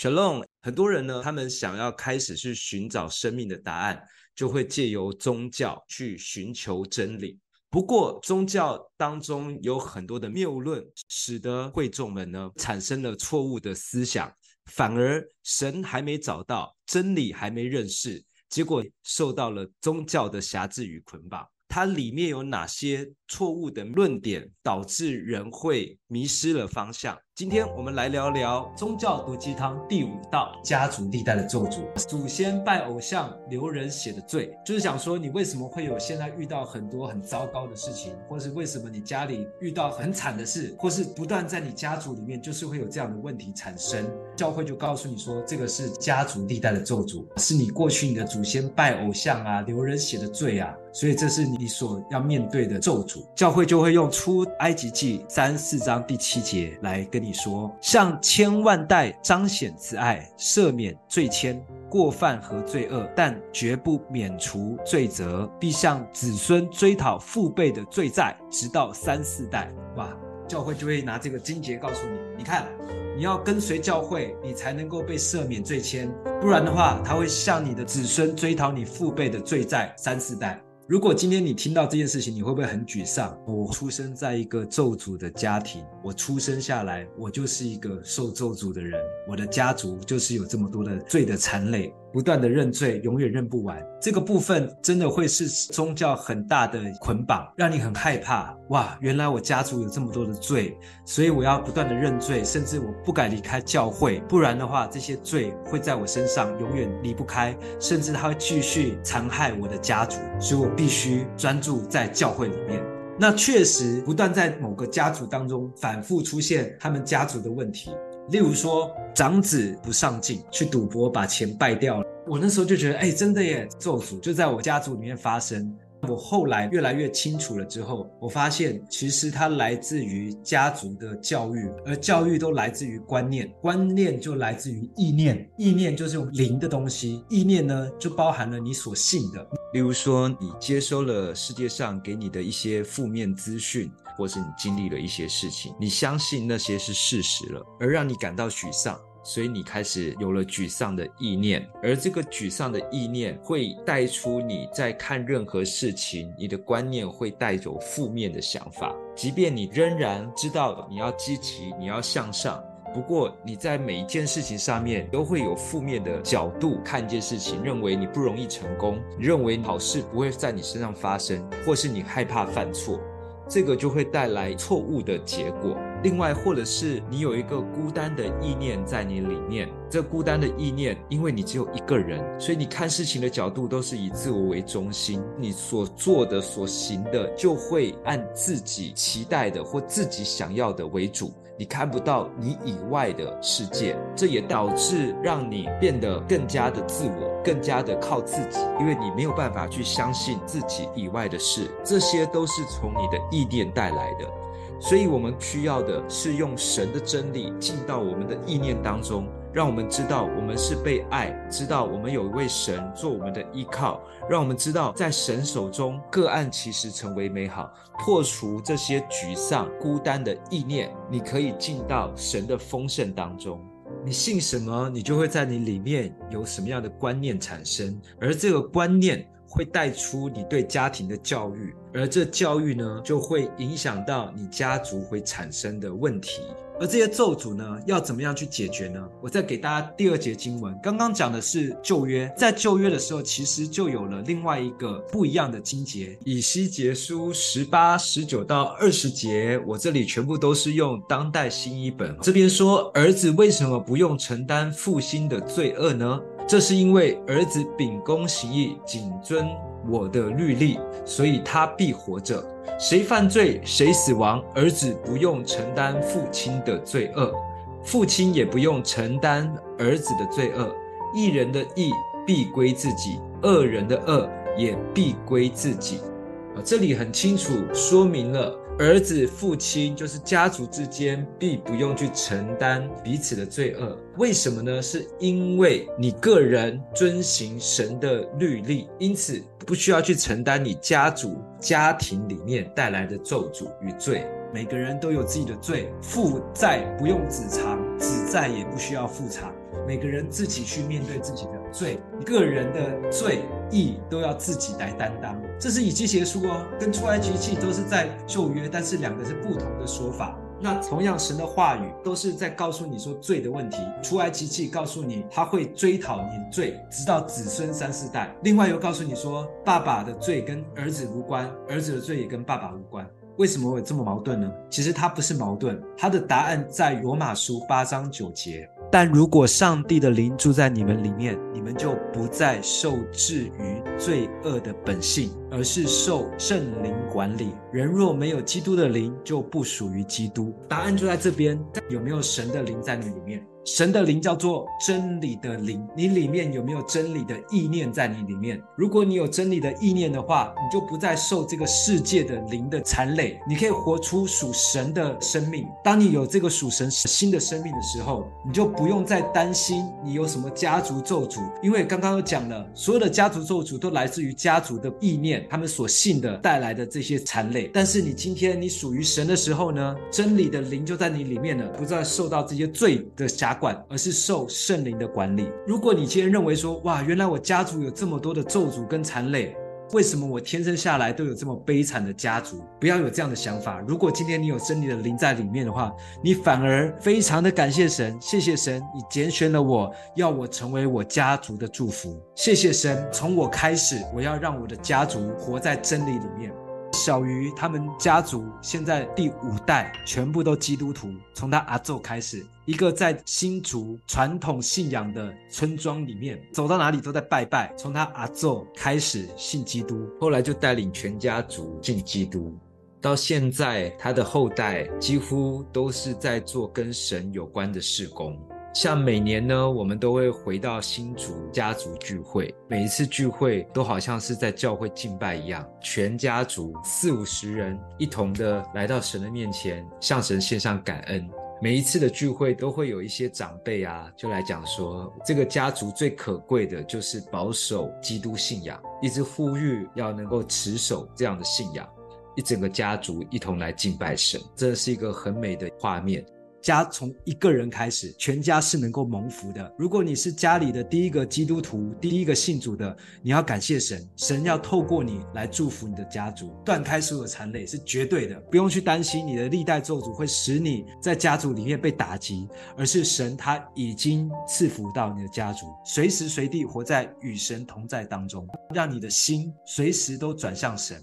Shalom，很多人呢，他们想要开始去寻找生命的答案，就会借由宗教去寻求真理。不过，宗教当中有很多的谬论，使得会众们呢产生了错误的思想，反而神还没找到，真理还没认识，结果受到了宗教的辖制与捆绑。它里面有哪些错误的论点，导致人会迷失了方向？今天我们来聊聊宗教毒鸡汤第五道：家族历代的咒诅，祖先拜偶像留人血的罪，就是想说你为什么会有现在遇到很多很糟糕的事情，或是为什么你家里遇到很惨的事，或是不断在你家族里面就是会有这样的问题产生。教会就告诉你说，这个是家族历代的咒诅，是你过去你的祖先拜偶像啊，流人血的罪啊，所以这是你所要面对的咒诅。教会就会用出埃及记三四章第七节来跟你。你说，向千万代彰显慈爱，赦免罪愆、过犯和罪恶，但绝不免除罪责，必向子孙追讨父辈的罪债，直到三四代。哇！教会就会拿这个经节告诉你，你看，你要跟随教会，你才能够被赦免罪愆，不然的话，他会向你的子孙追讨你父辈的罪债，三四代。如果今天你听到这件事情，你会不会很沮丧？我出生在一个咒诅的家庭，我出生下来，我就是一个受咒诅的人，我的家族就是有这么多的罪的残累。不断的认罪，永远认不完。这个部分真的会是宗教很大的捆绑，让你很害怕。哇，原来我家族有这么多的罪，所以我要不断的认罪，甚至我不敢离开教会，不然的话，这些罪会在我身上永远离不开，甚至它会继续残害我的家族，所以我必须专注在教会里面。那确实不断在某个家族当中反复出现他们家族的问题。例如说，长子不上进，去赌博把钱败掉了。我那时候就觉得，哎，真的耶，咒诅就在我家族里面发生。我后来越来越清楚了之后，我发现其实它来自于家族的教育，而教育都来自于观念，观念就来自于意念，意念就是用灵的东西，意念呢就包含了你所信的。例如说，你接收了世界上给你的一些负面资讯。或是你经历了一些事情，你相信那些是事实了，而让你感到沮丧，所以你开始有了沮丧的意念，而这个沮丧的意念会带出你在看任何事情，你的观念会带走负面的想法，即便你仍然知道你要积极，你要向上，不过你在每一件事情上面都会有负面的角度看一件事情，认为你不容易成功，认为好事不会在你身上发生，或是你害怕犯错。这个就会带来错误的结果。另外，或者是你有一个孤单的意念在你里面，这孤单的意念，因为你只有一个人，所以你看事情的角度都是以自我为中心，你所做的、所行的，就会按自己期待的或自己想要的为主。你看不到你以外的世界，这也导致让你变得更加的自我，更加的靠自己，因为你没有办法去相信自己以外的事，这些都是从你的意念带来的。所以，我们需要的是用神的真理进到我们的意念当中，让我们知道我们是被爱，知道我们有一位神做我们的依靠，让我们知道在神手中个案其实成为美好，破除这些沮丧、孤单的意念，你可以进到神的丰盛当中。你信什么，你就会在你里面有什么样的观念产生，而这个观念。会带出你对家庭的教育，而这教育呢，就会影响到你家族会产生的问题。而这些咒诅呢，要怎么样去解决呢？我再给大家第二节经文。刚刚讲的是旧约，在旧约的时候，其实就有了另外一个不一样的经节。以西结书十八、十九到二十节，我这里全部都是用当代新译本。这边说，儿子为什么不用承担父亲的罪恶呢？这是因为儿子秉公行义，谨遵我的律例，所以他必活着。谁犯罪，谁死亡，儿子不用承担父亲的罪恶，父亲也不用承担儿子的罪恶。一人的义必归自己，恶人的恶也必归自己。啊，这里很清楚说明了。儿子、父亲就是家族之间必不用去承担彼此的罪恶，为什么呢？是因为你个人遵行神的律例，因此不需要去承担你家族家庭里面带来的咒诅与罪。每个人都有自己的罪，父债不用子偿，子债也不需要父偿。每个人自己去面对自己的罪，个人的罪义都要自己来担当。这是以西结书哦，跟出埃及记都是在旧约，但是两个是不同的说法。那同样，神的话语都是在告诉你说罪的问题。出埃及记告诉你，他会追讨你的罪，直到子孙三四代。另外又告诉你说，爸爸的罪跟儿子无关，儿子的罪也跟爸爸无关。为什么会这么矛盾呢？其实它不是矛盾，它的答案在罗马书八章九节。但如果上帝的灵住在你们里面，你们就不再受制于罪恶的本性，而是受圣灵管理。人若没有基督的灵，就不属于基督。答案就在这边，有没有神的灵在你里面？神的灵叫做真理的灵，你里面有没有真理的意念在你里面？如果你有真理的意念的话，你就不再受这个世界的灵的残累，你可以活出属神的生命。当你有这个属神新的生命的时候，你就不用再担心你有什么家族咒诅，因为刚刚都讲了，所有的家族咒诅都来自于家族的意念，他们所信的带来的这些残累。但是你今天你属于神的时候呢，真理的灵就在你里面了，不再受到这些罪的辖管，而是受圣灵的管理。如果你今天认为说，哇，原来我家族有这么多的咒诅跟残累，为什么我天生下来都有这么悲惨的家族？不要有这样的想法。如果今天你有真理的灵在里面的话，你反而非常的感谢神，谢谢神，你拣选了我，要我成为我家族的祝福。谢谢神，从我开始，我要让我的家族活在真理里面。小鱼他们家族现在第五代全部都基督徒，从他阿祖开始，一个在新竹传统信仰的村庄里面，走到哪里都在拜拜。从他阿祖开始信基督，后来就带领全家族信基督，到现在他的后代几乎都是在做跟神有关的事工。像每年呢，我们都会回到新竹家族聚会，每一次聚会都好像是在教会敬拜一样，全家族四五十人一同的来到神的面前，向神献上感恩。每一次的聚会都会有一些长辈啊，就来讲说，这个家族最可贵的就是保守基督信仰，一直呼吁要能够持守这样的信仰，一整个家族一同来敬拜神，这是一个很美的画面。家从一个人开始，全家是能够蒙福的。如果你是家里的第一个基督徒，第一个信主的，你要感谢神，神要透过你来祝福你的家族，断开所有的缠累是绝对的，不用去担心你的历代咒诅会使你在家族里面被打击，而是神他已经赐福到你的家族，随时随地活在与神同在当中，让你的心随时都转向神。